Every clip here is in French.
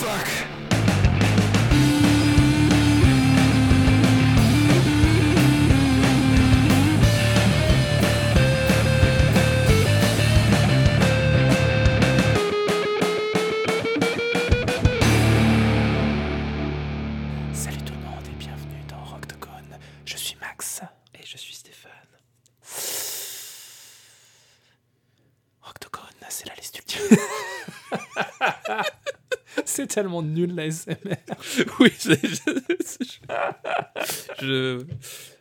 fuck? Tellement nul la SMR. Oui, c'est- je, je-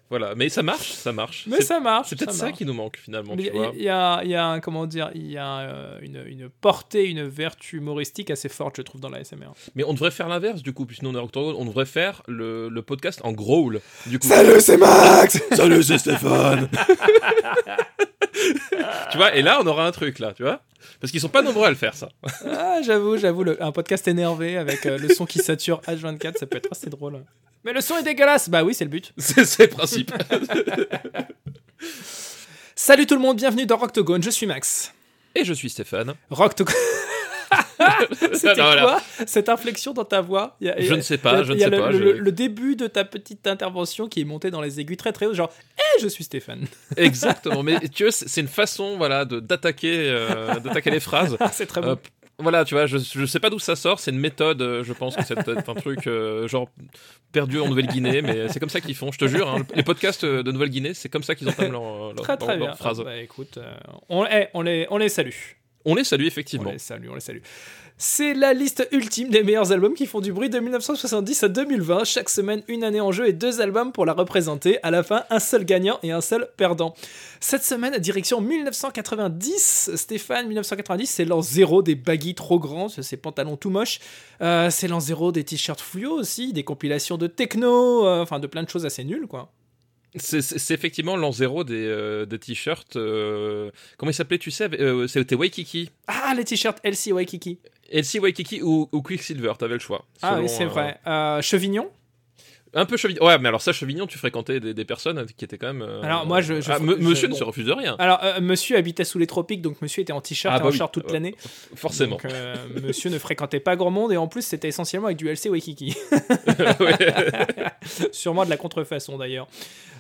Voilà, mais ça marche, ça marche. Mais ça marche. C'est peut-être ça, qui nous manque finalement, Il y, y y a comment dire, il y a euh, une, une portée, une vertu humoristique assez forte, je trouve, dans la SMR. Mais on devrait faire l'inverse du coup, puisque nous on est Octogone, on devrait faire le, le podcast en growl. Du coup. Salut, c'est Max! Salut, c'est Stéphane Tu vois, et là on aura un truc là, tu vois Parce qu'ils sont pas nombreux à le faire ça. Ah, j'avoue, j'avoue, un podcast énervé avec euh, le son qui sature H24, ça peut être assez drôle. Mais le son est dégueulasse Bah oui, c'est le but. C'est le principe. Salut tout le monde, bienvenue dans Rocktogone, je suis Max. Et je suis Stéphane. Rocktogone. C'était Voilà. quoi cette inflexion dans ta voix? Y a- Je ne sais pas, je ne sais le, pas, Le, je- le début de ta petite intervention qui est montée dans les aigus très très haut, genre Eh, je suis Stéphane. Exactement, mais tu vois, c'est une façon voilà, d'attaquer euh, les phrases. Ah, c'est très bon. Euh, voilà, tu vois, je, je sais pas d'où ça sort, c'est une méthode, euh, je pense que c'est peut-être un truc euh, genre perdu en Nouvelle-Guinée, mais c'est comme ça qu'ils font, je te jure. hein. les podcasts euh, de Nouvelle-Guinée, c'est comme ça qu'ils entament leur, leur, très très leur- leur bien. phrase. Bah écoute, euh, on, on, les, on les salue. On les salue On effectivement. les salue, on les salue. C'est la liste ultime des meilleurs albums qui font du bruit de 1970 à 2020. Chaque semaine, une année en jeu et deux albums pour la représenter. À la fin, un seul gagnant et un seul perdant. Cette semaine, direction 1990. Stéphane, 1990, c'est l'an zéro des baggy trop grands, ces pantalons tout moches. Euh, c'est l'an zéro des t-shirts fluo aussi, des compilations de techno, euh, enfin de plein de choses assez nulles, quoi. C'est- effectivement l'an zéro des, euh, des t-shirts. euh, comment il s'appelait, tu sais euh, C'était Waikiki. Ah, les t-shirts LC Waikiki. LC Waikiki ou, ou Quicksilver, t'avais le choix. Ah oui, c'est euh, vrai. Euh, Chevignon? Un peu Chevignon. Ouais, mais alors ça, Chevignon, tu fréquentais des, des personnes qui étaient quand même. euh, Alors, moi, je- je- ah, je- monsieur ne bon. se refuse de rien, Alors, euh, monsieur habitait sous les tropiques, donc monsieur était en t-shirt Ah, bah en oui. short toute Euh, l'année. forcément. Donc, euh, monsieur ne fréquentait pas grand monde et en plus, c'était essentiellement avec du LC Waikiki. Sûrement de la contrefaçon d'ailleurs.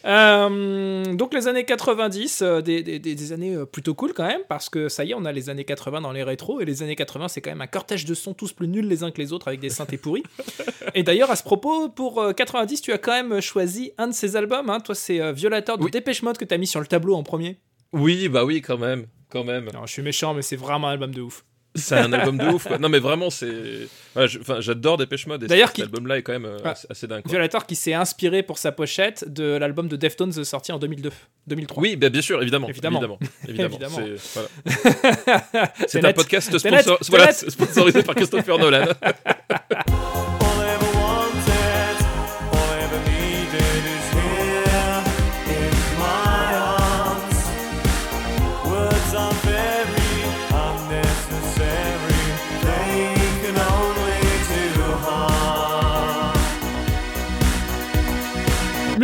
Donc, les années 90, euh, des, des- des- années plutôt cool quand même, parce que ça y est, on a les années 80 dans les rétros et les années 80, c'est quand même un cortège de sons tous plus nuls les uns que les autres avec des synthés pourris. et d'ailleurs, à ce propos, pour euh, 90, tu as quand même choisi un de ces albums. hein. Toi, c'est euh, Violator de Oui. Dépêche Mode que tu as mis sur le tableau en premier. Oui, bah oui, quand même. Quand même. Je suis méchant, mais c'est vraiment un album de ouf. C'est un album de ouf, quoi. Non, mais vraiment, c'est. je- Enfin, j'adore Dépêche Mode. D'ailleurs, cet album-là est quand même euh, Ah. assez, dingue. quoi. Violator qui s'est inspiré pour sa pochette de l'album de Deftones sorti en 2002, 2003. Oui, bah, bien sûr, évidemment. Évidemment. Évidemment. C'est voilà. Un net. podcast sponsor- voilà, sponsorisé par Christopher Nolan.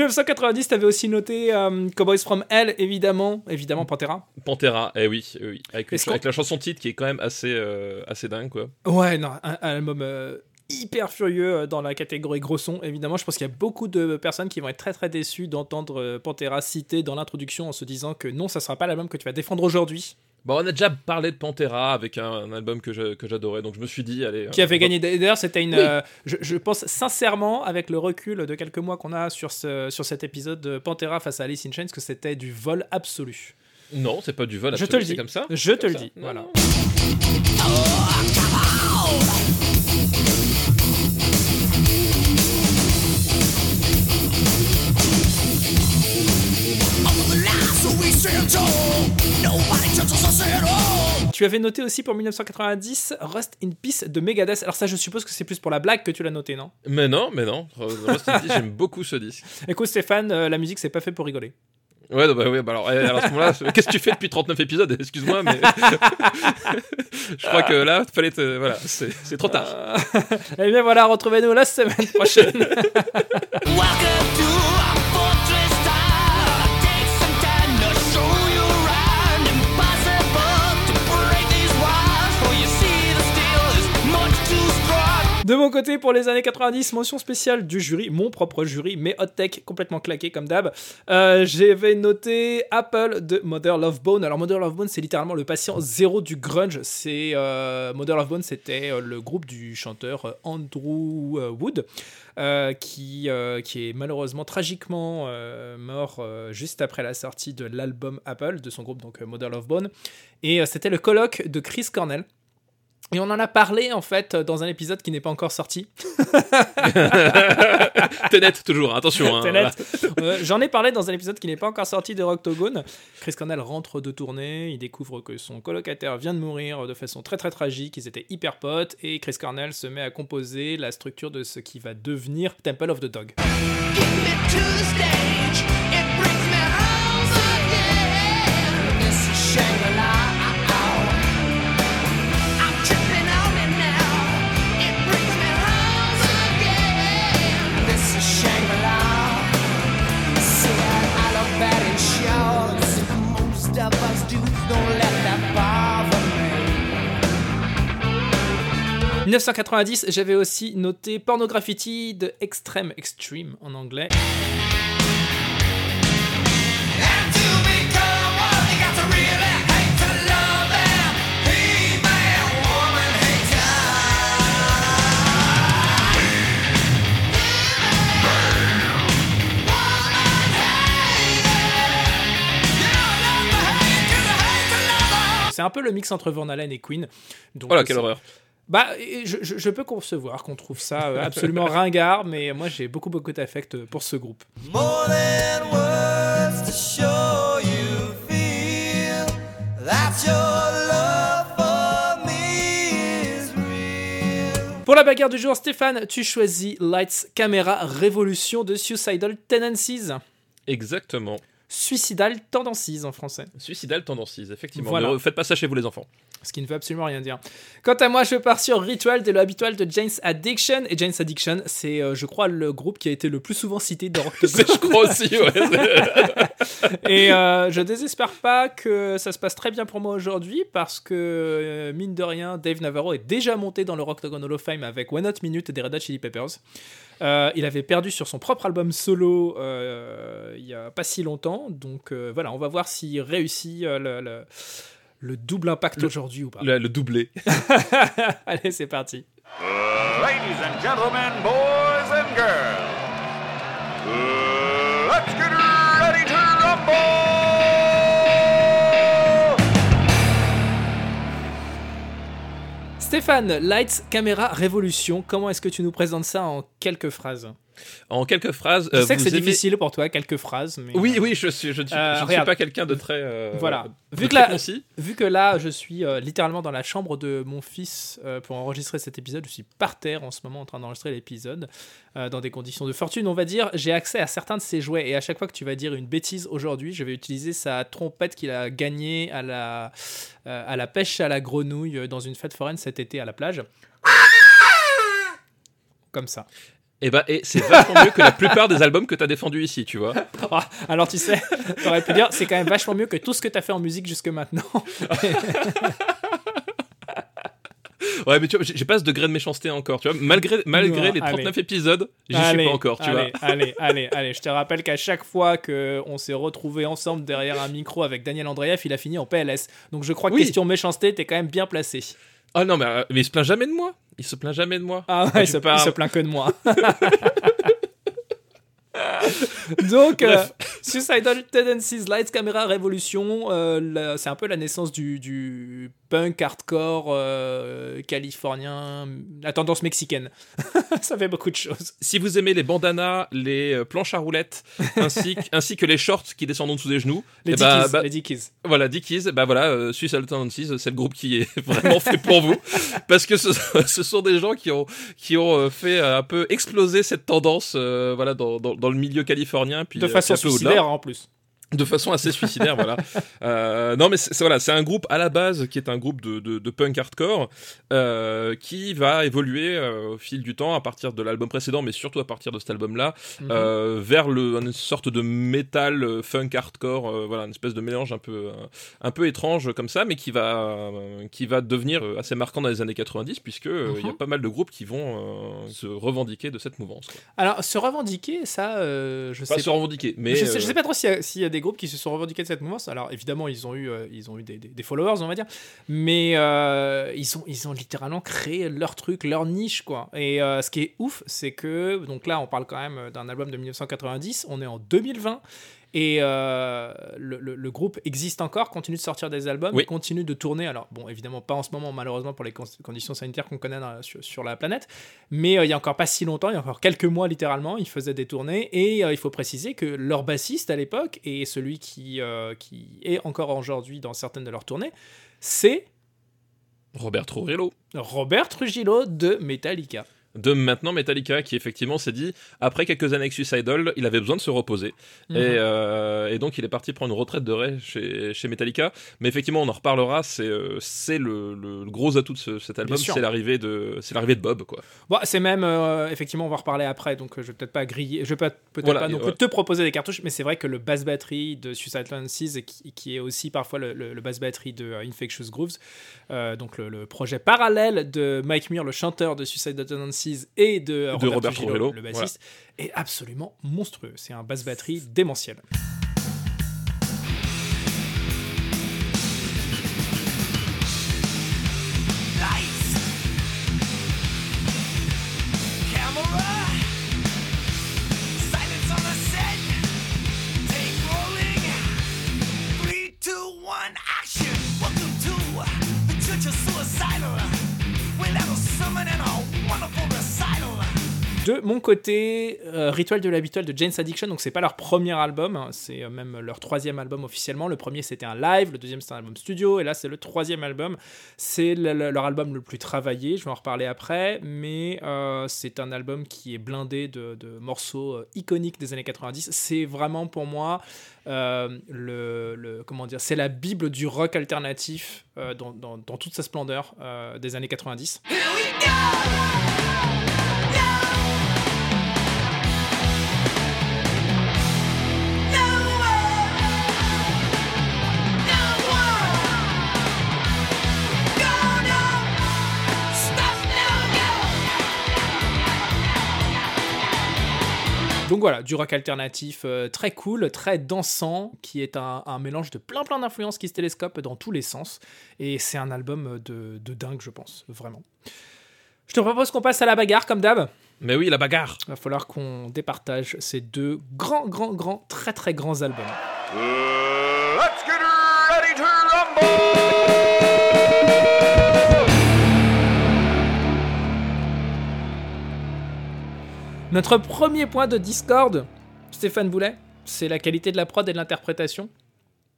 1990, t'avais aussi noté euh, Cowboys from Hell, évidemment, évidemment Pantera. Pantera, eh oui, eh oui. Avec, une la chanson titre qui est quand même assez, euh, assez dingue, quoi. Ouais, non, un, un album euh, hyper furieux euh, dans la catégorie gros son, évidemment. Je pense qu'il y a beaucoup de personnes qui vont être très très déçues d'entendre Pantera cité dans l'introduction en se disant que non, ça sera pas l'album que tu vas défendre aujourd'hui. Bon, on a déjà parlé de Pantera avec un, un album que je- que j'adorais, donc je me suis dit, allez. Qui euh, avait gagné. D'ailleurs, c'était une. Oui. euh, je, je pense sincèrement, avec le recul de quelques mois qu'on a sur, ce, sur cet épisode de Pantera face à Alice in Chains, que c'était du vol absolu. Non, c'est pas du vol, Je absolu, te le c'est dis. comme ça. Je te le ça. dis. Non, Voilà. non. Tu avais noté aussi pour 1990 Rust in Peace de Megadeth. Alors, ça, je suppose que c'est plus pour la blague que tu l'as noté, non? Mais non, mais non. Rust in Peace, J'aime beaucoup ce disque. Écoute, Stéphane, euh, la musique, c'est pas fait pour rigoler. Ouais, bah, ouais, bah alors, eh, alors à ce moment-là, qu'est-ce que tu fais depuis 39 épisodes? Excuse-moi, mais je crois que là, fallait te... voilà, c'est c'est trop tard. Euh, Eh bien voilà, retrouvez-nous la semaine prochaine. De mon côté, pour les années 90, mention spéciale du jury, mon propre jury, mais hot tech complètement claqué comme d'hab. Euh, J'avais noté Apple de Mother Love Bone. Alors Mother Love Bone, c'est littéralement le patient zéro du grunge. Euh, Mother Love Bone, c'était euh, le groupe du chanteur Andrew Wood. qui, qui est malheureusement tragiquement mort juste après la sortie de l'album Apple de son groupe donc Mother Love Bone et c'était le colloque de Chris Cornell et on en a parlé en fait dans un épisode qui n'est pas encore sorti. Tenet, toujours, attention. hein, Tenet. voilà. Euh, J'en ai parlé dans un épisode qui n'est pas encore sorti de Rocktogone. Chris Cornell rentre de tournée, il découvre que son colocataire vient de mourir de façon très très tragique, ils étaient hyper potes, et Chris Cornell se met à composer la structure de ce qui va devenir Temple of the Dog. Me 1990, j'avais aussi noté Pornograffiti de Extreme Extreme en anglais. C'est un peu le mix entre Van Halen et Queen. Donc, Voilà, euh, quelle horreur. Bah, je, je- je peux concevoir qu'on trouve ça euh, absolument ringard, mais moi j'ai beaucoup beaucoup d'affect pour ce groupe. More than words to show you feel that your love for me is real. Pour la bagarre du jour, Stéphane, tu choisis Lights Camera Révolution de Suicidal Tendencies. Exactement. Suicidal Tendencies en français. Suicidal tendencies, effectivement. Voilà. Ne faites pas ça chez vous, les enfants. Ce qui ne veut absolument rien dire. Quant à moi, je pars sur Ritual de l'habitual de Jane's Addiction. Et Jane's Addiction, c'est, euh, je crois, le groupe qui a été le plus souvent cité dans Rock Je crois aussi, ouais. Et euh, je désespère pas que ça se passe très bien pour moi aujourd'hui parce que, euh, mine de rien, Dave Navarro est déjà monté dans le Rocktagon Hall of Fame avec One Hot Minute des Red Hot Chili Peppers. Euh, il avait perdu sur son propre album solo euh, il y a pas si longtemps. Donc euh, voilà, on va voir s'il réussit euh, le, le- le double impact aujourd'hui ou pas. Le, le doublé. Allez, c'est parti. Ladies and gentlemen, boys and girls, let's get ready to rumble! Stéphane, Lights, Caméra, Révolution, comment est-ce que tu nous présentes ça en quelques phrases? En quelques phrases. Je euh, sais que c'est aimez- difficile pour toi, quelques phrases, mais... Oui, oui, je suis, je, ne suis- Euh, je ne suis pas quelqu'un de très. euh, Voilà. de Vu que très concis. Vu que là, je suis euh, littéralement dans la chambre de mon fils euh, pour enregistrer cet épisode, je suis par terre en ce moment en train d'enregistrer l'épisode, euh, dans des conditions de fortune, on va dire. J'ai accès à certains de ses jouets et à chaque fois que tu vas dire une bêtise aujourd'hui, je vais utiliser sa trompette qu'il a gagnée à la, euh, à la pêche à la grenouille euh, dans une fête foraine cet été à la plage. Comme ça. Et bah, et c'est vachement mieux que la plupart des albums que tu as défendus ici, tu vois. Ah, alors tu sais, t'aurais pu dire, c'est quand même vachement mieux que tout ce que t'as fait en musique jusque maintenant. Ouais, mais tu vois, j'ai pas ce degré de méchanceté encore, tu vois. Malgré, malgré Non, les 39 allez. épisodes, j'y suis pas encore, tu allez, vois. Allez, allez, allez. Je te rappelle qu'à chaque fois qu'on s'est retrouvés ensemble derrière un micro avec Daniel Andreev, il a fini en PLS. Donc je crois que Oui. question méchanceté, t'es quand même bien placé. Ah non, mais, euh, mais il se plaint jamais de moi. Il se plaint jamais de moi. Ah ouais, il se, parles- il se plaint que de moi. Donc, euh. Suicidal Tendencies, Lights, Camera, Révolution, euh, c'est un peu la naissance du, du punk hardcore euh, californien, la tendance mexicaine. Ça fait beaucoup de choses. Si vous aimez les bandanas, les euh, planches à roulettes, ainsi, que- ainsi que les shorts qui descendent en dessous des genoux, Les eh bah, Dickies, bah, les Dickies. voilà, Dickies, bah voilà, euh, Tendencies, c'est le groupe qui est vraiment fait pour vous. Parce que ce, ce sont des gens qui ont, qui ont euh, fait un peu exploser cette tendance euh, voilà, dans, dans, dans le milieu californien. Puis, De façon suicidaire en plus. De façon assez suicidaire, voilà. Euh, non, mais c'est voilà, c'est un groupe à la base qui est un groupe de, de, de punk hardcore euh, qui va évoluer euh, au fil du temps à partir de l'album précédent, mais surtout à partir de cet album-là, Mhm. euh, vers le, une sorte de métal euh, funk hardcore, voilà, une espèce de mélange un peu, un peu étrange comme ça, mais qui va, qui va devenir assez marquant dans les années 90, puisque il y a Mhm. pas mal de groupes qui vont se revendiquer de cette mouvance. Quoi. Alors, se revendiquer, ça, je Pas sais se revendiquer, mais je, sais, je sais pas trop s'il y, y a des groupes qui se sont revendiqués de cette mouvance. Alors évidemment, ils ont eu, euh, ils ont eu des, followers, on va dire, mais euh, ils, ont, ils ont littéralement créé leur truc, leur niche, quoi. Et euh, ce qui est ouf, c'est que, donc là, on parle quand même d'un album de 1990, on est en 2020. Et euh, le, le- le groupe existe encore, continue de sortir des albums, Oui. continue de tourner. Alors, bon, évidemment, pas en ce moment, malheureusement, pour les con- conditions sanitaires qu'on connaît dans- sur, sur la planète. Mais euh, il y a encore pas si longtemps, il y a encore quelques mois littéralement, ils faisaient des tournées. Et euh, il faut préciser que leur bassiste à l'époque, et celui qui, qui est encore aujourd'hui dans certaines de leurs tournées, c'est Robert Trujillo. Robert Trujillo de Metallica. De maintenant Metallica qui effectivement s'est dit après quelques années avec Suicidal il avait besoin de se reposer. Mhm. et, euh, et donc il est parti prendre une retraite de Ray chez, chez Metallica. Mais effectivement on en reparlera. C'est euh, c'est le, le gros atout de ce- cet album. C'est l'arrivée de c'est l'arrivée de Bob quoi. Bon, c'est même, euh, effectivement, on va en reparler après, donc je vais peut-être pas griller, je vais peut-être Voilà, pas non plus te proposer des cartouches, mais c'est vrai que le basse batterie de Suicide Tendencies, qui, qui est aussi parfois le, le, le basse batterie de euh, Infectious Grooves, donc le, projet parallèle de Mike Muir, le chanteur de Suicide Tendencies, et de, De Robert Trujillo, le bassiste, est absolument monstrueux. C'est un basse batterie démentiel. De mon côté, euh, Ritual de l'habituel de Jane's Addiction, donc c'est pas leur premier album, hein, c'est euh, même leur troisième album officiellement. Le premier c'était un live, le deuxième c'était un album studio, et là c'est le troisième album. C'est le- le- leur album le plus travaillé, je vais en reparler après, mais euh, c'est un album qui est blindé de, morceaux euh, iconiques des années 90. C'est vraiment pour moi le, comment dire, c'est la bible du rock alternatif dans, dans- toute sa splendeur des années 90. Here we go! Donc voilà, du rock alternatif euh, très cool, très dansant, qui est un, un mélange de plein plein d'influences qui se télescopent dans tous les sens. Et c'est un album de, de dingue, je pense, vraiment. Je te propose qu'on passe à la bagarre, comme d'hab. mais oui la bagarre Il va falloir qu'on départage ces deux grands, grands, grands, très très grands albums. Uh, let's get ready to rumble! Notre premier point de discorde, Stéphane Boulet, c'est la qualité de la prod et de l'interprétation.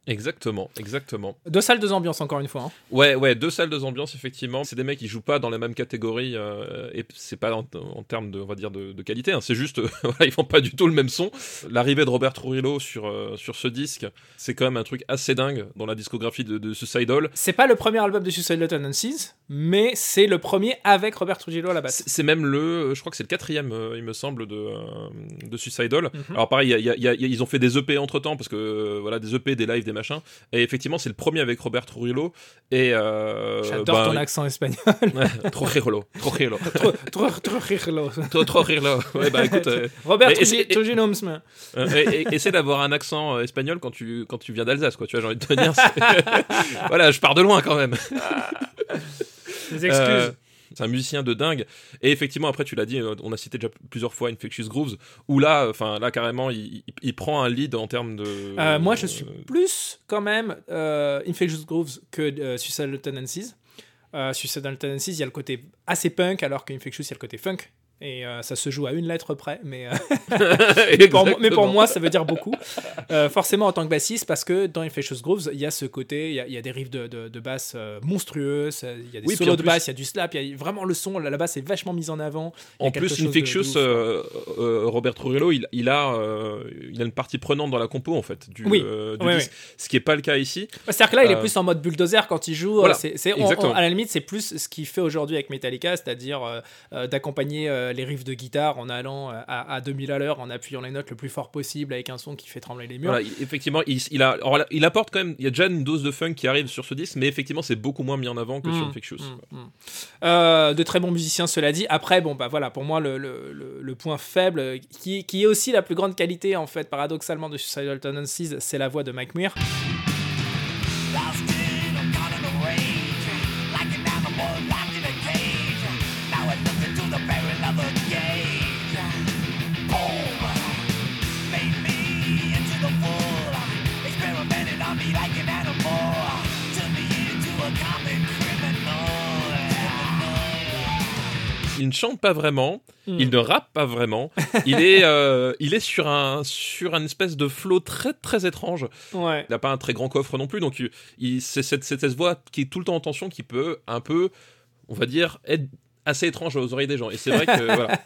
Exactement exactement Deux salles, deux ambiances, encore une fois. hein. Ouais, ouais, deux salles, deux ambiances, effectivement. C'est des mecs qui jouent pas dans les mêmes catégories, euh, et c'est pas en, en termes de, on va dire, de, de qualité. hein. C'est juste, ils font pas du tout le même son. L'arrivée de Robert Trujillo sur euh, sur ce disque, c'est quand même un truc assez dingue dans la discographie de, de Suicidal. C'est pas le premier album de Suicidal Tendencies, mais c'est le premier avec Robert Trujillo à la basse. C'est même le, je crois que c'est le quatrième, euh, il me semble, de, euh, de Suicidal. Mhm. Alors pareil, il y a- il y a- il y a- ils ont fait des EP entre temps parce que voilà, des EP, des lives, des machins. Et effectivement, c'est le premier avec Robert Trujillo. Et euh, J'adore ben, ton accent espagnol. Trujillo, Trujillo, Trujillo. Trujillo. Ouais, bah écoute. euh, Robert Trujillo. Euh, essaie d'avoir un accent euh, espagnol quand tu, quand tu viens d'Alsace, quoi. Tu vois, j'ai envie de te dire. voilà, je pars de loin quand même. Des excuses. C'est un musicien de dingue. Et effectivement, après, tu l'as dit, euh, on a cité déjà plusieurs fois Infectious Grooves, où là, enfin, là, carrément, il, prend un lead en termes de. Euh, moi, je suis plus quand même euh, Infectious Grooves que Suicidal Tendencies. Suicidal Tendencies, il y a le côté assez punk, alors qu'Infectious, il y a le côté funk. Et euh, ça se joue à une lettre près, mais, euh, pour, moi- mais pour moi, ça veut dire beaucoup. Euh, forcément, en tant que bassiste, parce que dans Infectious Grooves, il y a ce côté, il y a, il y a des riffs de, de, de basse monstrueux, ça- il y a des Oui, solos de plus- basse, il y a du slap, il y a vraiment le son, la, la basse est vachement mise en avant. En plus, Infectious, de euh, Robert Trujillo, il, il a, il a une partie prenante dans la compo en fait du, Oui. du disque, ce qui est pas le cas ici. C'est-à-dire que là, il est plus en mode bulldozer quand il joue. Voilà, on- on- à la limite, c'est plus ce qu'il fait aujourd'hui avec Metallica, c'est-à-dire d'accompagner euh, les riffs de guitare en allant euh, à, à 2000 à l'heure, en appuyant les notes le plus fort possible avec un son qui fait trembler les murs. Voilà, il- effectivement, il, il a, alors là, il apporte quand même, il y a déjà une dose de funk qui arrive sur ce disque, mais effectivement, c'est beaucoup moins mis en avant que sur Mm, Infectious. mm, mm. Euh, de très bons musiciens, cela dit. Après, bon, bah voilà, pour moi, le, le- le- le point faible, qui, qui est aussi la plus grande qualité, en fait, paradoxalement, de Suicidal Tendencies, c'est la voix de Mike Muir. Il ne chante pas vraiment, Mm. il ne rappe pas vraiment, il est, euh, il est sur un, sur un espèce de flow très très étrange. Ouais. Il n'a pas un très grand coffre non plus, donc il, il- c'est cette, cette, cette voix qui est tout le temps en tension qui peut un peu, on va dire, être assez étrange aux oreilles des gens. Et c'est vrai que voilà.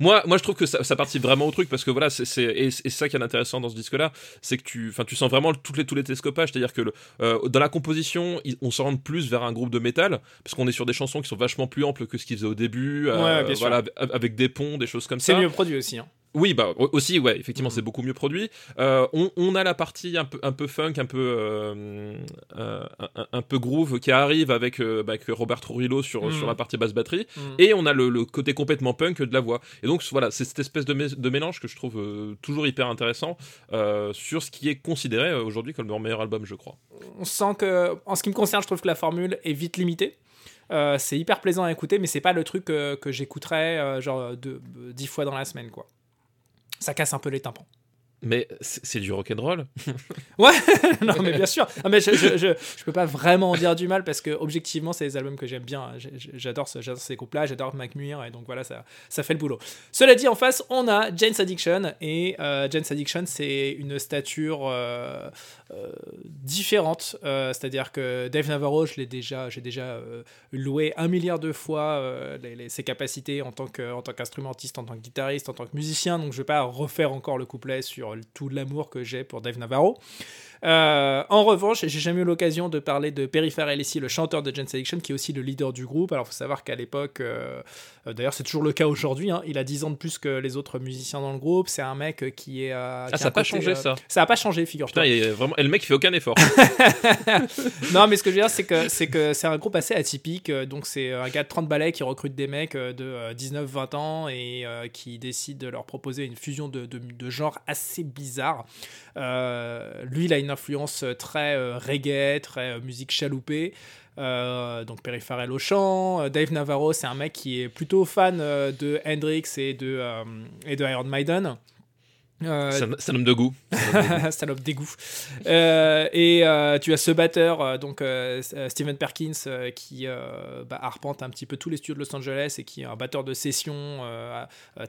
moi, moi, je trouve que ça, ça participe vraiment au truc parce que voilà, c'est c'est- et, et c'est ça qui est intéressant dans ce disque-là, c'est que tu, enfin, tu sens vraiment le- toutes les tous les télescopages, c'est-à-dire que le, euh, dans la composition, on s'oriente plus vers un groupe de métal parce qu'on est sur des chansons qui sont vachement plus amples que ce qu'ils faisaient au début, euh, Ouais, voilà, avec- des ponts, des choses comme C'est ça. mieux produit aussi. Hein. Oui, bah au- aussi, ouais, effectivement, c'est beaucoup mieux produit. Euh, on, on a la partie un peu, un peu funk, un peu, euh, euh, un, un peu groove qui arrive avec, bah, avec Robert Trujillo sur, Mhm. sur la partie basse batterie, Mm. et on a le, le côté complètement punk de la voix. Et donc voilà, c'est cette espèce de, mé- de mélange que je trouve toujours hyper intéressant sur ce qui est considéré aujourd'hui comme leur meilleur album, je crois. on sent que, en ce qui me concerne, je trouve que la formule est vite limitée. Euh, c'est hyper plaisant à écouter, mais c'est pas le truc euh, que j'écouterais euh, genre dix fois dans la semaine, quoi. Ça casse un peu les tympans. Mais c'est du rock'n'roll. Ouais, non mais bien sûr. Non, mais je, je, je, je peux pas vraiment en dire du mal parce que objectivement c'est des albums que j'aime bien. J'adore ce- ces groupes-là, j'adore Mac Muir et donc voilà ça, ça fait le boulot. Cela dit en face on a Jane's Addiction et euh, Jane's Addiction c'est une stature euh, euh, différente. Euh, C'est-à-dire que Dave Navarro déjà j'ai déjà euh, loué un milliard de fois les- les- ses capacités en tant que en tant qu'instrumentiste, en tant que guitariste, en tant que musicien. Donc je vais pas refaire encore le couplet sur tout l'amour que j'ai pour Dave Navarro. Euh, en revanche, j'ai jamais eu l'occasion de parler de Perry Farrell ici, le chanteur de Jane's Addiction, qui est aussi le leader du groupe. Alors, faut savoir qu'à l'époque, euh, d'ailleurs, c'est toujours le cas aujourd'hui, hein, il a 10 ans de plus que les autres musiciens dans le groupe. C'est un mec qui est. euh, Ah, qui ça n'a pas côté, changé ça. Ça n'a pas changé, figure-toi. Putain, il est vraiment... et le mec il fait aucun effort. non, mais ce que je veux dire, c'est que c'est que c'est un groupe assez atypique. Donc, c'est un gars de 30 balais qui recrute des mecs de 19-20 ans et qui décide de leur proposer une fusion de, de, de genres assez bizarre. Lui, il a une influence très euh, reggae, très euh, musique chaloupée. Euh, donc Perry Farrell au chant, Euh, Dave Navarro c'est un mec qui est plutôt fan euh, de Hendrix et euh, et de Iron Maiden. Euh, C'est un- c'est un homme de goût. salope dégoût. Euh, et euh, tu as ce batteur, euh, donc euh, Steven Perkins, qui bah, arpente un petit peu tous les studios de Los Angeles et qui est un batteur de session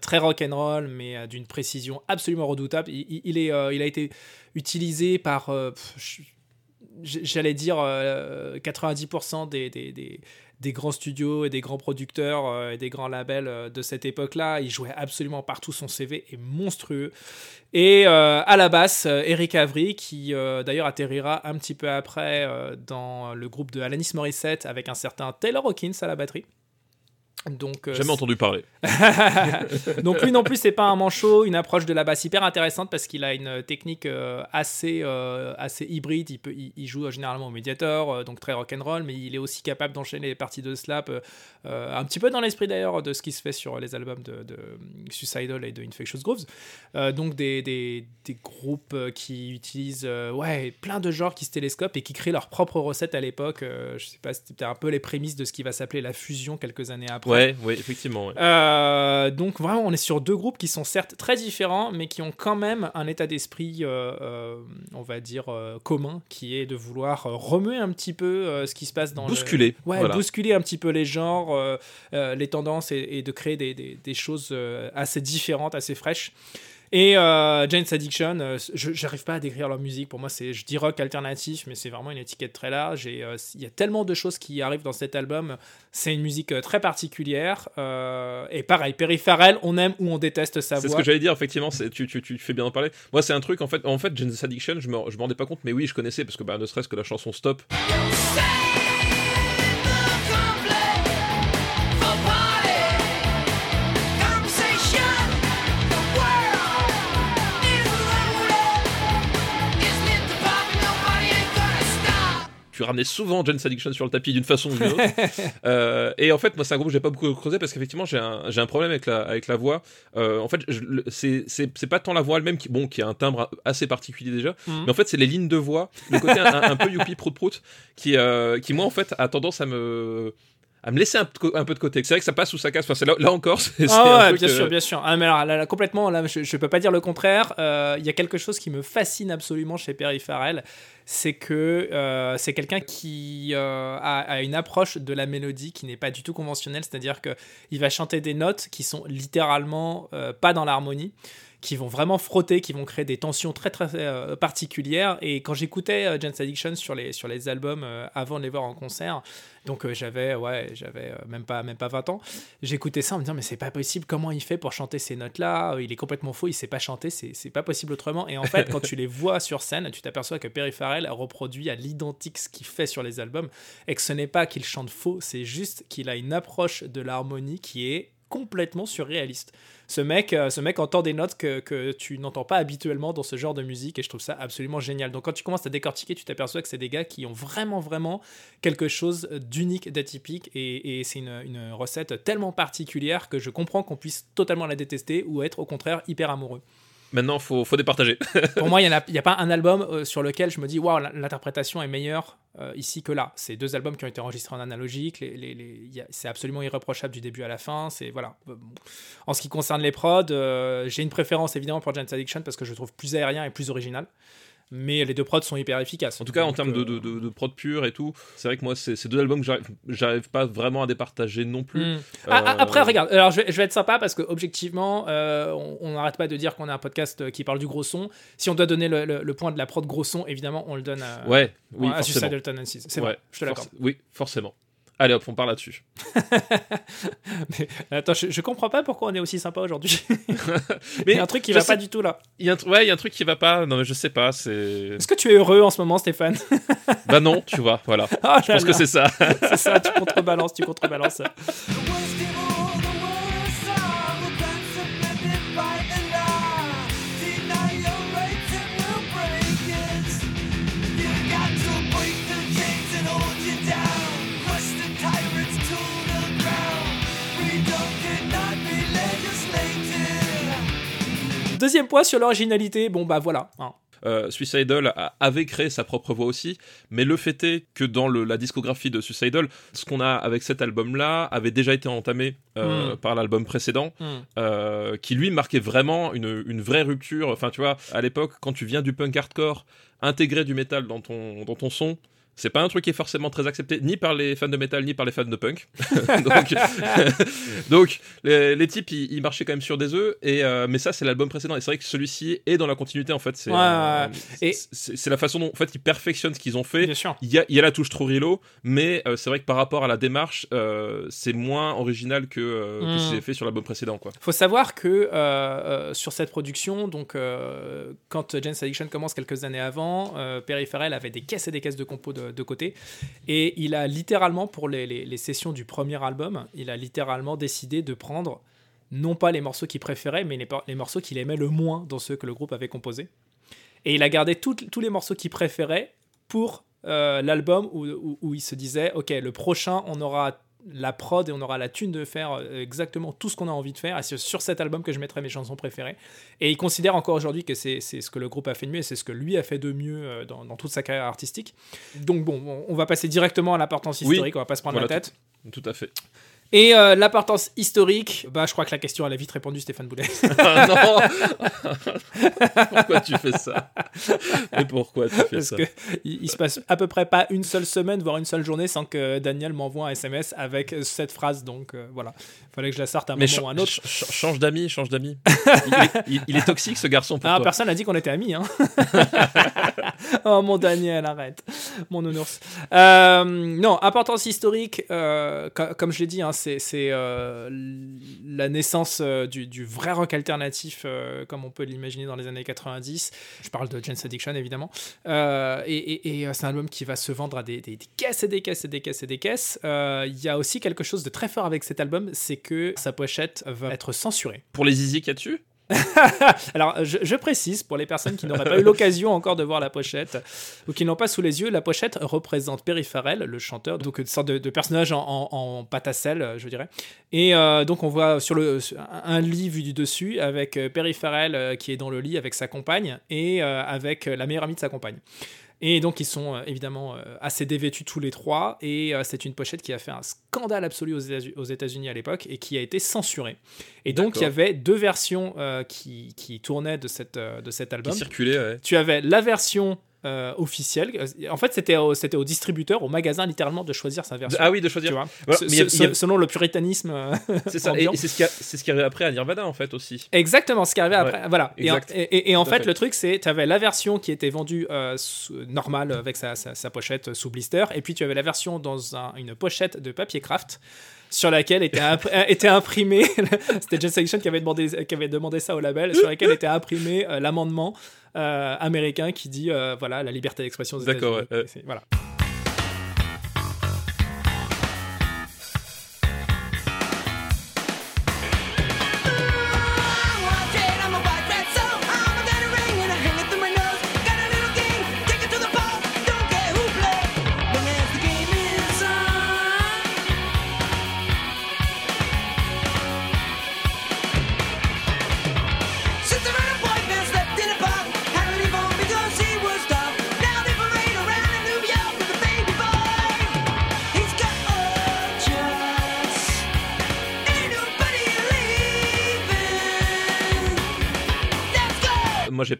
très rock and roll, mais d'une précision absolument redoutable. Il, est, il a été utilisé par, j'allais dire, euh, 90% des, des, des- des grands studios et des grands producteurs euh, et des grands labels euh, de cette époque-là. Il jouait absolument partout. Son CV est monstrueux. Et euh, à la basse, Eric Avery, qui d'ailleurs atterrira un petit peu après dans le groupe de Alanis Morissette avec un certain Taylor Hawkins à la batterie. Donc, euh, Jamais entendu parler. donc lui non plus c'est pas un manchot, une approche de la basse hyper intéressante parce qu'il a une technique euh, assez euh, assez hybride. Il peut il, il joue généralement au médiator, euh, donc très rock'n'roll, mais il est aussi capable d'enchaîner les parties de slap, un petit peu dans l'esprit d'ailleurs de ce qui se fait sur les albums de, de Suicidal et de Infectious Grooves. Donc des, des, des groupes qui utilisent ouais plein de genres qui se télescopent et qui créent leurs propres recettes à l'époque. Je sais pas, c'était un peu les prémices de ce qui va s'appeler la fusion quelques années après. Ouais, ouais, effectivement. ouais. Euh, donc vraiment, on est sur deux groupes qui sont certes très différents, mais qui ont quand même un état d'esprit, euh, euh, on va dire, commun, qui est de vouloir remuer un petit peu ce qui se passe dans le- Bousculer. Ouais, voilà. bousculer un petit peu les genres, les tendances et, et de créer des, des- des choses assez différentes, assez fraîches. Et euh, Jane's Addiction, euh, je j'arrive pas à décrire leur musique. Pour moi, c'est, je dis rock alternatif, mais c'est vraiment une étiquette très large. Et euh, il y a tellement de choses qui arrivent dans cet album. C'est une musique euh, très particulière. euh, et pareil, Perry Farrell, on aime ou on déteste sa C'est ce voix. que j'allais dire, effectivement, tu, tu, tu fais bien en parler. Moi, c'est un truc, en fait, en fait, Genesis Addiction, je me, je me rendais pas compte, mais oui, je connaissais, parce que bah, ne serait-ce que la chanson Stop, tu ramenais souvent Genesis Addiction sur le tapis d'une façon ou d'une autre. Euh, et en fait, moi, c'est un groupe que j'ai pas beaucoup creusé parce qu'effectivement, j'ai un, j'ai un problème avec la, avec la voix. Euh, en fait, je- c'est c'est- c'est pas tant la voix elle-même qui, bon, qui a un timbre assez particulier déjà, Mhm. mais en fait, c'est les lignes de voix, le côté un, un peu youpi prout prout, qui, euh, qui moi, en fait, a tendance à me à me laisser un, peu de- un peu de côté. C'est vrai que ça passe ou ça casse. Enfin, là, là encore, c'est Ah ouais, bien euh, sûr, bien sûr. Ah, mais alors, là, là, complètement, là, je, je peux pas dire le contraire. Euh, Il y a quelque chose qui me fascine absolument chez Perry Farrell, c'est que euh, c'est quelqu'un qui euh, a, a une approche de la mélodie qui n'est pas du tout conventionnelle, c'est-à-dire que il va chanter des notes qui sont littéralement euh, pas dans l'harmonie qui vont vraiment frotter, qui vont créer des tensions très très euh, particulières. Et quand j'écoutais euh, Jane's Addiction sur les, sur les albums euh, avant de les voir en concert, donc euh, j'avais ouais, j'avais même pas même pas 20 ans, j'écoutais ça en me disant mais c'est pas possible, comment il fait pour chanter ces notes-là? Euh, Il est complètement faux, il sait pas chanter, c'est pas possible autrement. Et en fait, quand tu les vois sur scène, tu t'aperçois que Perry Farrell reproduit à l'identique ce qu'il fait sur les albums et que ce n'est pas qu'il chante faux, c'est juste qu'il a une approche de l'harmonie qui est complètement surréaliste. Ce mec, euh, ce mec entend des notes que, que tu n'entends pas habituellement dans ce genre de musique et je trouve ça absolument génial. Donc quand tu commences à décortiquer, tu t'aperçois que c'est des gars qui ont vraiment, vraiment quelque chose d'unique, d'atypique et, et c'est une, une recette tellement particulière que je comprends qu'on puisse totalement la détester ou être au contraire hyper amoureux. Maintenant, faut, faut départager. Pour moi, il n'y a, a pas un album euh, sur lequel je me dis, waouh, l'interprétation est meilleure euh, ici que là. C'est deux albums qui ont été enregistrés en analogique. C'est absolument irréprochable du début à la fin. C'est voilà. Euh. En ce qui concerne les prods, j'ai une préférence évidemment pour Jane's Addiction parce que je le trouve plus aérien et plus original. Mais les deux prods sont hyper efficaces. En tout cas, en termes de, euh, de, de- de prod pur et tout, c'est vrai que moi, c'est ces deux albums que j'arrive- pas vraiment à départager non plus. Hmm. Ah, ah, Euh, Après, regarde, alors je vais, je vais être sympa parce que objectivement, euh, on n'arrête pas de dire qu'on a un podcast euh, qui parle du gros son. Si on doit donner le, le- le point de la prod gros son, évidemment, on le donne à, Ouais, oui, à. C'est vrai, Ouais, je te l'accorde. Oui, forcément. Allez hop, on part là-dessus. Mais, attends, je, je comprends pas pourquoi on est aussi sympa aujourd'hui. Mais Il y a un truc qui va sais- pas du tout là. Il y a un ouais, il y a un truc qui va pas. Non, mais je sais pas. C'est. Est-ce que tu es heureux en ce moment, Stéphane? Bah non, tu vois, voilà. Ah Je pense que c'est ça. c'est ça, tu contrebalances, tu contrebalances. Deuxième point sur l'originalité, bon bah voilà. hein. Euh, Suicidal avait créé sa propre voix aussi, mais le fait est que dans le- la discographie de Suicidal, ce qu'on a avec cet album-là avait déjà été entamé euh, Mm. par l'album précédent, Hmm. euh, qui lui marquait vraiment une, une vraie rupture. Enfin, tu vois, à l'époque, quand tu viens du punk hardcore, intégrer du métal dans ton, dans ton son, c'est pas un truc qui est forcément très accepté, ni par les fans de métal, ni par les fans de punk. donc, donc, les, les types, ils, ils marchaient quand même sur des œufs, et, euh, mais ça, c'est l'album précédent. Et c'est vrai que celui-ci est dans la continuité, en fait. C'est Ouais, euh, ouais, c'est la façon dont, en fait, ils perfectionnent ce qu'ils ont fait. Il y, a, il y a la touche Trujillo, mais euh, c'est vrai que par rapport à la démarche, c'est moins original que, que ce qui est fait sur l'album précédent. Quoi. faut savoir que sur cette production, donc quand Jane's Addiction commence quelques années avant, Perry Farrell avait des caisses et des caisses de compos de, de côté, et il a littéralement pour les, les- sessions du premier album, il a littéralement décidé de prendre non pas les morceaux qu'il préférait, mais les, les morceaux qu'il aimait le moins dans ceux que le groupe avait composés. Et il a gardé tous les morceaux qu'il préférait pour euh, l'album où- où il se disait, ok, le prochain, on aura la prod et on aura la thune de faire euh, exactement tout ce qu'on a envie de faire. Et c'est sur cet album que je mettrai mes chansons préférées. Et il considère encore aujourd'hui que c'est c'est ce que le groupe a fait de mieux et c'est ce que lui a fait de mieux euh, dans, dans toute sa carrière artistique. Donc bon, on- va passer directement à l'importance Oui, historique, on va pas se prendre voilà, la tête. Tout à fait. Et euh, l'importance historique, bah, je crois que la question, elle a vite répondu, Stéphane Boulet. Ah non Pourquoi tu fais ça? Mais pourquoi tu fais Parce ça? que il, il se passe à peu près pas une seule semaine, voire une seule journée, sans que Daniel m'envoie un SMS avec cette phrase. Donc euh, voilà, fallait que je la sorte à un Mais moment ou un autre. ch- ch- change d'amis, change d'amis. il, est, il- il est toxique ce garçon pour Ah, toi. personne n'a dit qu'on était amis. Hein. oh mon Daniel, arrête. Mon nounours. Euh, non, importance historique, euh, co- comme je l'ai dit, hein, c'est euh, la naissance euh, du, vrai rock alternatif, euh, comme on peut l'imaginer dans les années 90. Je parle de Jane's Addiction, évidemment. Et c'est un album qui va se vendre à des, des- caisses et des caisses et des caisses et des caisses. Il y a aussi quelque chose de très fort avec cet album, c'est que sa pochette va être censurée. Pour les zizi qu'il y a dessus Alors, je, précise pour les personnes qui n'auraient pas eu l'occasion encore de voir la pochette ou qui n'ont pas sous les yeux, la pochette représente Perry Farrell, le chanteur, donc une sorte de, personnage en, en, pâte à sel, je dirais. Et euh, donc, on voit sur le un lit vu du dessus avec euh, Perry Farrell euh, qui est dans le lit avec sa compagne et avec la meilleure amie de sa compagne. Et donc, ils sont euh, évidemment euh, assez dévêtus tous les trois. Et euh, c'est une pochette qui a fait un scandale absolu aux États- aux États-Unis à l'époque et qui a été censurée. Et donc, il y avait deux versions euh, qui, qui tournaient de, cette, de cet qui album. circulaient, ouais. Tu avais la version euh, officielle. Euh, En fait, c'était au, c'était au distributeur, au magasin, littéralement, de choisir sa version. Ah oui, de tu choisir. vois. Voilà, mais a- selon le puritanisme. euh, C'est ça, et, c'est ce qui a- c'est ce qui arrive après à Nirvana en fait aussi. Exactement, ce qui arrivait après. Voilà. Et, en- et, et- fait, fait. le truc, c'est tu avais la version qui était vendue euh, normale avec sa, sa- sa pochette sous blister, et puis tu avais la version dans un- une pochette de papier craft sur laquelle était, était imprimé, c'était Jet Section qui avait, demandé, qui avait demandé ça au label, sur laquelle était imprimé euh, l'amendement américain qui dit euh, voilà la liberté d'expression aux D'accord, États-Unis. Voilà.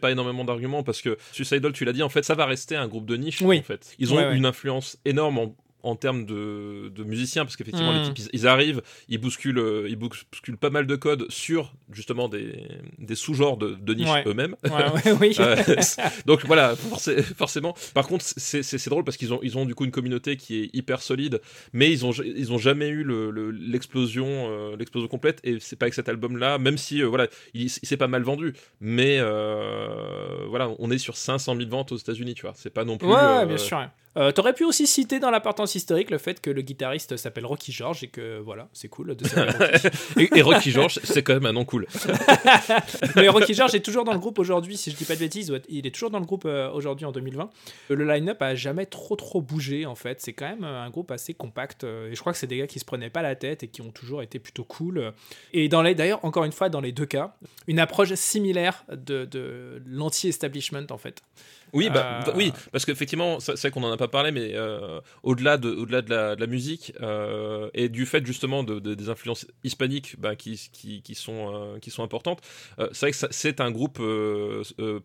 Pas énormément d'arguments parce que Suicidal, tu l'as dit, en fait, ça va rester un groupe de niche. Oui. En fait, ils ont Ouais, ouais. une influence énorme en, en termes de, de musiciens parce qu'effectivement, Mm. les types, ils, ils arrivent, ils bousculent, euh, ils bousculent pas mal de codes sur justement des, des sous-genres de, de niche Ouais. eux-mêmes. Ouais, ouais, oui. Euh, donc voilà, forcé- forcément. Par contre, c'est drôle parce qu'ils ont, ils ont du coup une communauté qui est hyper solide, mais ils ont, ils ont jamais eu le- le- l'explosion euh, l'explosion complète. Et c'est pas avec cet album-là, même si euh, voilà, il, il s'est pas mal vendu, mais voilà, on est sur 500 000 ventes aux États-Unis, tu vois. C'est pas non plus. Ouais, bien sûr. Euh, T'aurais pu aussi citer dans l'importance historique le fait que le guitariste s'appelle Rocky George et que voilà, c'est cool de s'appeler Rocky. et, et Rocky George, c'est quand même un nom cool. Mais Rocky George est toujours dans le groupe aujourd'hui, si je dis pas de bêtises, il est toujours dans le groupe euh, aujourd'hui en 2020. Euh, Le line-up a jamais trop trop bougé en fait, c'est quand même un groupe assez compact et je crois que c'est des gars qui se prenaient pas la tête et qui ont toujours été plutôt cool. Et dans les d'ailleurs encore une fois dans les deux cas, une approche similaire de, de l'anti-establishment en fait. Oui, bah, Euh, bah, oui, parce qu'effectivement, c'est vrai qu'on en a pas parlé, mais euh, au-delà de, au-delà de la, de la musique euh, et du fait justement de, de- des influences hispaniques bah, qui, qui, qui sont, qui sont importantes, c'est vrai que c'est un groupe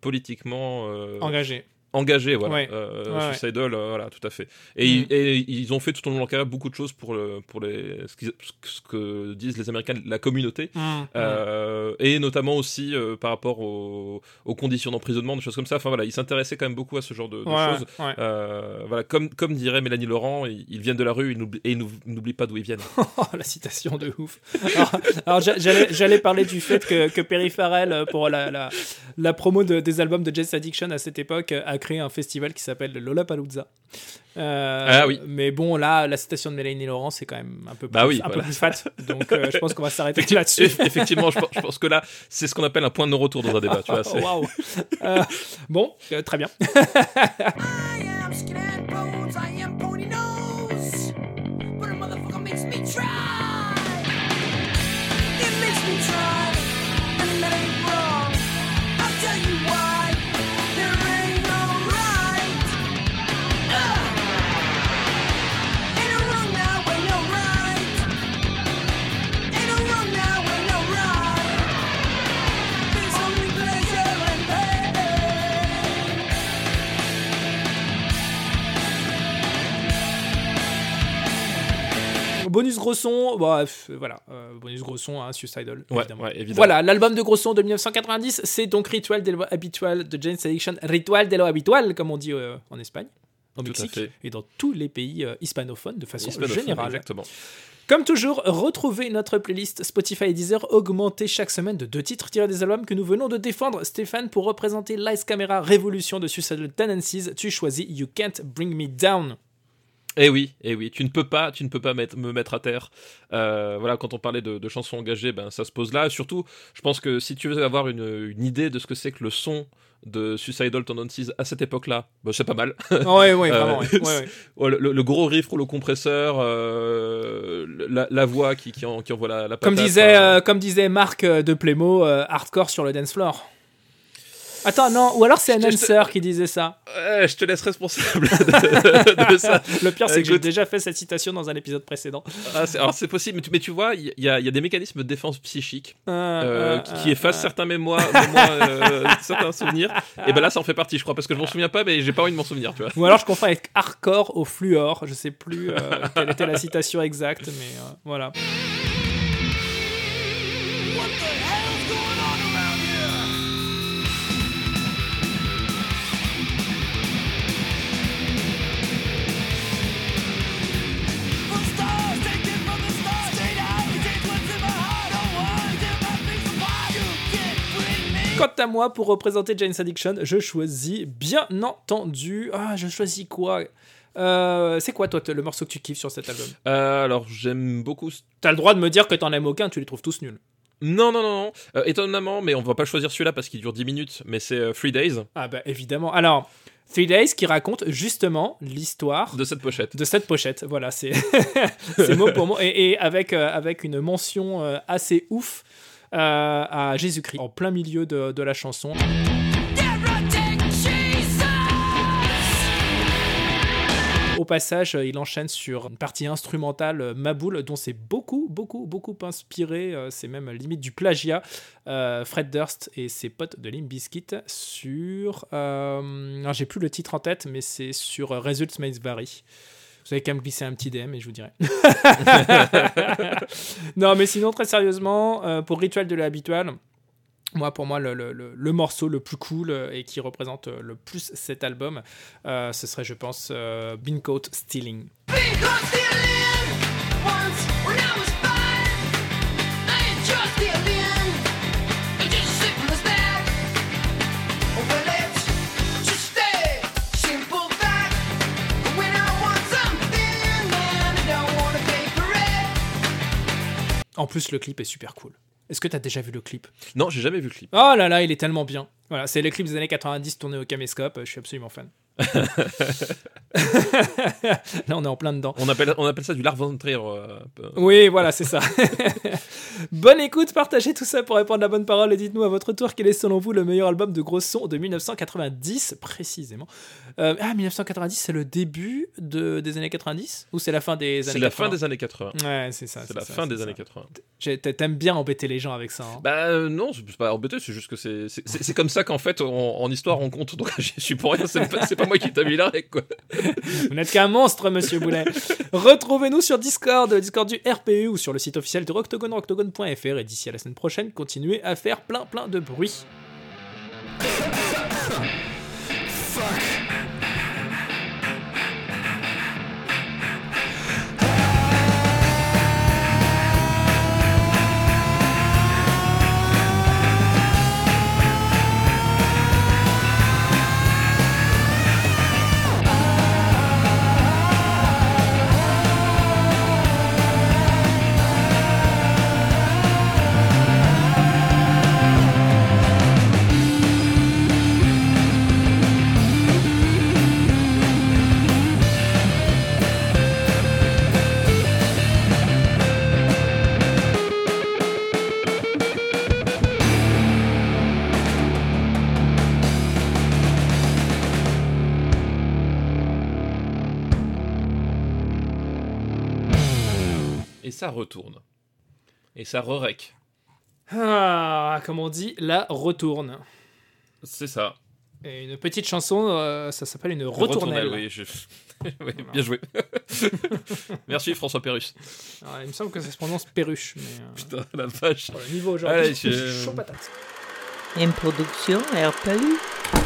politiquement Engagé. Engagé, voilà. Ouais. Euh, Ouais, ouais. Suicidal, euh, voilà, tout à fait. Et, Mm. ils, et ils ont fait tout au long de leur carrière beaucoup de choses pour, le, pour les, ce, ce que disent les Américains, la communauté. Mmh, Euh, et notamment aussi par rapport aux, aux conditions d'emprisonnement, des choses comme ça. Enfin voilà, ils s'intéressaient quand même beaucoup à ce genre de, choses. voilà, comme, comme dirait Mélanie Laurent, ils, ils viennent de la rue et ils n'oub- n'oublient pas d'où ils viennent. Oh, la citation de ouf. Alors, alors, j'a- j'allais, parler du fait que, que Perry Farrell, pour la, la, la promo de- des albums de Jazz Addiction à cette époque, a créé un festival qui s'appelle le Lollapalooza. Euh, Ah oui. Mais bon, là, la citation de Mélanie Laurent, c'est quand même un peu plus, Bah oui, un peu voilà. plus fat. Donc, euh, je pense qu'on va s'arrêter là-dessus. Eff- Effectivement, je pense, je pense que là, c'est ce qu'on appelle un point de non-retour dans un débat. Tu vois, Oh, c'est- waouh. Euh, bon, euh, très bien. I am bonus gros son, bah, pff, voilà, euh, bonus gros son, hein, Suicidal, Ouais, évidemment. ouais, évidemment. Voilà, l'album de gros son de 1990, c'est donc Ritual de lo Habitual de James Addiction, Ritual de lo Habitual, comme on dit euh, en Espagne, à Mexique, et dans tous les pays euh, hispanophones de façon Hispanophone, générale. Exactement. Comme toujours, retrouvez notre playlist Spotify et Deezer augmentée chaque semaine de deux titres tirés des albums que nous venons de défendre. Stéphane, pour représenter Lights Camera Révolution de Suicidal Tendencies, tu choisis You Can't Bring Me Down. Eh oui, eh oui, tu ne peux pas, tu ne peux pas mettre- me mettre à terre. Euh, voilà, quand on parlait de, de chansons engagées, ben ça se pose là. Surtout, je pense que si tu veux avoir une, une idée de ce que c'est que le son de Suicidal Tendencies à cette époque-là, ben, c'est pas mal. Ouais, ouais, Euh, vraiment. ouais, ouais, ouais. Ouais, le, le gros riff rouleau compresseur, euh, la, la voix qui, qui, en- qui envoie la, la Comme disait, euh, comme disait Marc de Plémo, hardcore sur le dance floor. Attends, non, ou alors c'est te- Announcer qui disait ça. je te laisse responsable de, de ça. Le pire, c'est que j'ai déjà fait cette citation dans un épisode précédent. Ah, c'est- alors c'est possible, mais tu, mais tu vois, il y, a- il y a des mécanismes de défense psychique Euh, euh, euh, qui, qui effacent certains mémoires, mémoires, euh, certains souvenirs. Et ben là, ça en fait partie, je crois, parce que je m'en souviens pas, mais j'ai pas envie de m'en souvenir, tu vois. Ou alors je confonds avec hardcore au fluor. Je sais plus euh, quelle était la citation exacte, mais euh, voilà. What the hell's going on? Quant à moi, pour représenter Jane's Addiction, je choisis bien entendu. Ah, je choisis quoi? Euh, C'est quoi toi le morceau que tu kiffes sur cet album? Euh, alors, j'aime beaucoup. T'as le droit de me dire que t'en aimes aucun, tu les trouves tous nuls. Non, non, non, non. Euh, étonnamment, mais on va pas choisir celui-là parce qu'il dure 10 minutes, mais c'est euh, Three Days Ah bah évidemment. Alors, Three Days qui raconte justement l'histoire de cette pochette. de cette pochette. Voilà, c'est c'est mot pour mot. Et, et avec, euh, avec une mention assez ouf à Jésus-Christ, en plein milieu de, la chanson. Au passage, euh, il enchaîne sur une partie instrumentale euh, Maboule, dont c'est beaucoup, beaucoup, beaucoup inspiré. euh, c'est même limite du plagiat. euh, Fred Durst et ses potes de Limp sur. euh, j'ai plus le titre en tête, mais c'est sur euh, Results May Vary. Vous avez qu'à me glisser un petit DM et je vous dirai. non, mais sinon, très sérieusement, euh, pour Ritual de l'habitual, moi, pour moi, le, le- morceau le plus cool euh, et qui représente euh, le plus cet album, ce serait, je pense, euh, Beancoat Stealing. Stealing En plus, le clip est super cool. Est-ce que tu as déjà vu le clip? Non, j'ai jamais vu le clip. Oh là là, il est tellement bien. Voilà, c'est le clip des années 90 tourné au caméscope. Je suis absolument fan. là, on est en plein dedans. On appelle, on appelle ça du Larventrier. Euh, Oui, voilà, c'est ça. Bonne écoute, partagez tout ça pour répondre à la bonne parole et dites-nous à votre tour quel est selon vous le meilleur album de gros son de 1990 précisément. Euh, ah, 1990, c'est le début de, des années 90 ou c'est la fin des années C'est la 80 fin des années 80. Ouais, c'est ça. C'est la ça, fin des ça. années 80. J'ai- t'a- T'aimes bien embêter les gens avec ça. hein? Bah euh, non, c'est pas embêté, c'est juste que c'est comme ça qu'en fait en, en histoire on compte. Donc j'y suis pour rien, c'est pas, pas moi qui t'ai mis la règle quoi. Vous n'êtes qu'un monstre, monsieur Boulet. Retrouvez-nous sur Discord, Discord du RPU ou sur le site officiel de Roctogone, roctogone.fr. Et d'ici à la semaine prochaine, continuez à faire plein plein de bruit. Retourne. Et ça re-rec. Ah, comme on dit, la retourne. C'est ça. Et une petite chanson, euh, ça s'appelle une retournelle. oui, je- oui, bien joué. Merci François Pérus. Alors, il me semble que ça se prononce perruche. Mais, euh, Putain, la vache. voilà, niveau aujourd'hui, Allez, je suis je- chaud patate. Une production RPU.